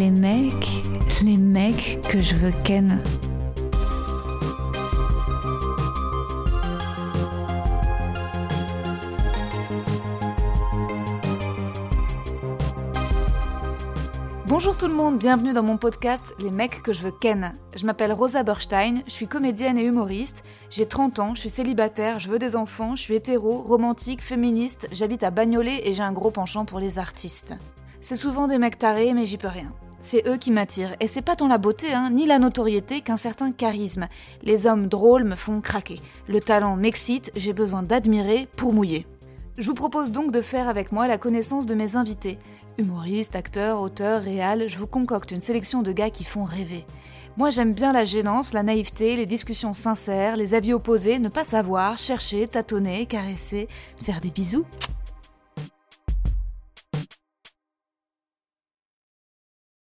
Les mecs, les mecs que je veux ken. Bonjour tout le monde, bienvenue dans mon podcast Les mecs que je veux ken. Je m'appelle Rosa Berstein, je suis comédienne et humoriste, j'ai 30 ans, je suis célibataire, je veux des enfants, je suis hétéro, romantique, féministe, j'habite à Bagnolet et j'ai un gros penchant pour les artistes. C'est souvent des mecs tarés, mais j'y peux rien. C'est eux qui m'attirent, et c'est pas tant la beauté, hein, ni la notoriété qu'un certain charisme. Les hommes drôles me font craquer. Le talent m'excite, j'ai besoin d'admirer pour mouiller. Je vous propose donc de faire avec moi la connaissance de mes invités. Humoristes, acteurs, auteurs, réals, je vous concocte une sélection de gars qui font rêver. Moi j'aime bien la gênance, la naïveté, les discussions sincères, les avis opposés, ne pas savoir, chercher, tâtonner, caresser, faire des bisous.